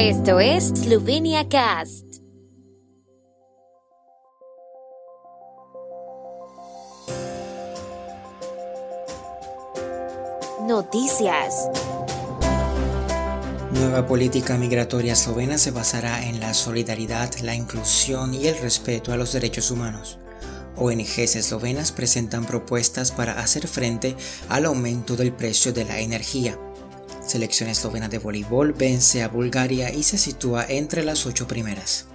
Esto es Slovenia Cast. Noticias. Nueva política migratoria eslovena se basará en la solidaridad, la inclusión y el respeto a los derechos humanos. ONGs eslovenas presentan propuestas para hacer frente al aumento del precio de la energía. Selección eslovena de voleibol vence a Bulgaria y se sitúa entre las ocho primeras.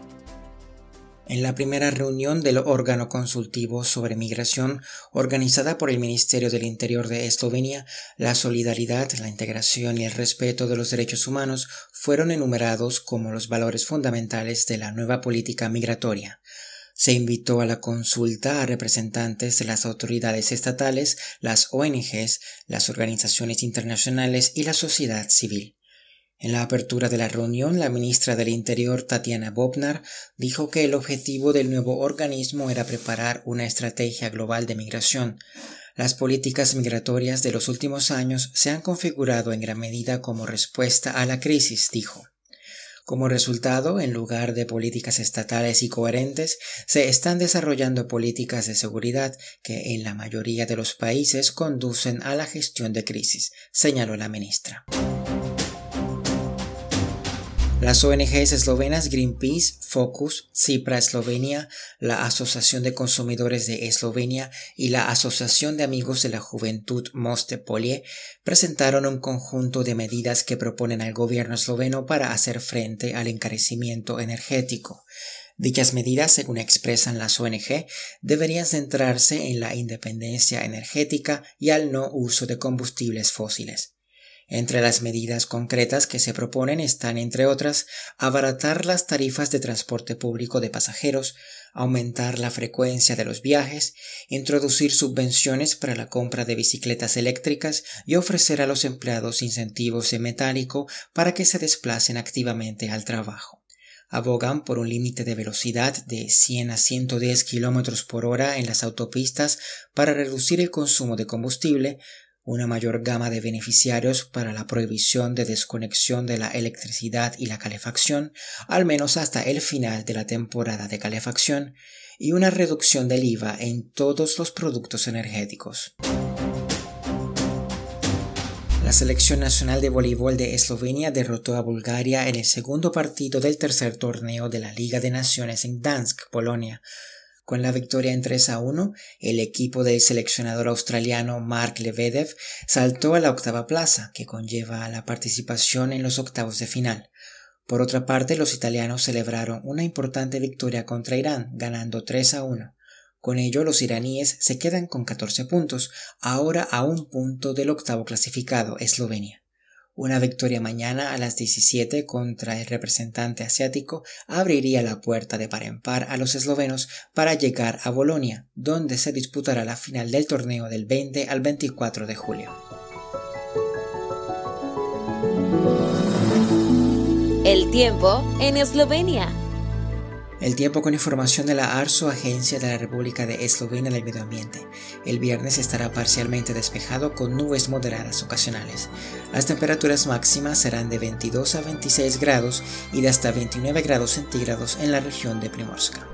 En la primera reunión del órgano consultivo sobre migración organizada por el Ministerio del Interior de Eslovenia, la solidaridad, la integración y el respeto de los derechos humanos fueron enumerados como los valores fundamentales de la nueva política migratoria. Se invitó a la consulta a representantes de las autoridades estatales, las ONGs, las organizaciones internacionales y la sociedad civil. En la apertura de la reunión, la ministra del Interior, Tatiana Bobnar, dijo que el objetivo del nuevo organismo era preparar una estrategia global de migración. Las políticas migratorias de los últimos años se han configurado en gran medida como respuesta a la crisis, dijo. Como resultado, en lugar de políticas estatales y coherentes, se están desarrollando políticas de seguridad que en la mayoría de los países conducen a la gestión de crisis, señaló la ministra. Las ONGs eslovenas Greenpeace, Focus, Cipra Eslovenia, la Asociación de Consumidores de Eslovenia y la Asociación de Amigos de la Juventud Moste Polie presentaron un conjunto de medidas que proponen al gobierno esloveno para hacer frente al encarecimiento energético. Dichas medidas, según expresan las ONG, deberían centrarse en la independencia energética y al no uso de combustibles fósiles. Entre las medidas concretas que se proponen están, entre otras, abaratar las tarifas de transporte público de pasajeros, aumentar la frecuencia de los viajes, introducir subvenciones para la compra de bicicletas eléctricas y ofrecer a los empleados incentivos en metálico para que se desplacen activamente al trabajo. Abogan por un límite de velocidad de 100 a 110 km por hora en las autopistas para reducir el consumo de combustible, una mayor gama de beneficiarios para la prohibición de desconexión de la electricidad y la calefacción, al menos hasta el final de la temporada de calefacción, y una reducción del IVA en todos los productos energéticos. La selección nacional de voleibol de Eslovenia derrotó a Bulgaria en el segundo partido del tercer torneo de la Liga de Naciones en Dansk, Polonia, con la victoria en 3 a 1, el equipo del seleccionador australiano Mark Lebedev saltó a la octava plaza, que conlleva la participación en los octavos de final. Por otra parte, los italianos celebraron una importante victoria contra Irán, ganando 3 a 1. Con ello, los iraníes se quedan con 14 puntos, ahora a un punto del octavo clasificado, Eslovenia. Una victoria mañana a las 17 contra el representante asiático abriría la puerta de par en par a los eslovenos para llegar a Bolonia, donde se disputará la final del torneo del 20 al 24 de julio. El tiempo en Eslovenia. El tiempo con información de la ARSO, Agencia de la República de Eslovenia del Medio Ambiente. El viernes estará parcialmente despejado con nubes moderadas ocasionales. Las temperaturas máximas serán de 22 a 26 grados y de hasta 29 grados centígrados en la región de Primorska.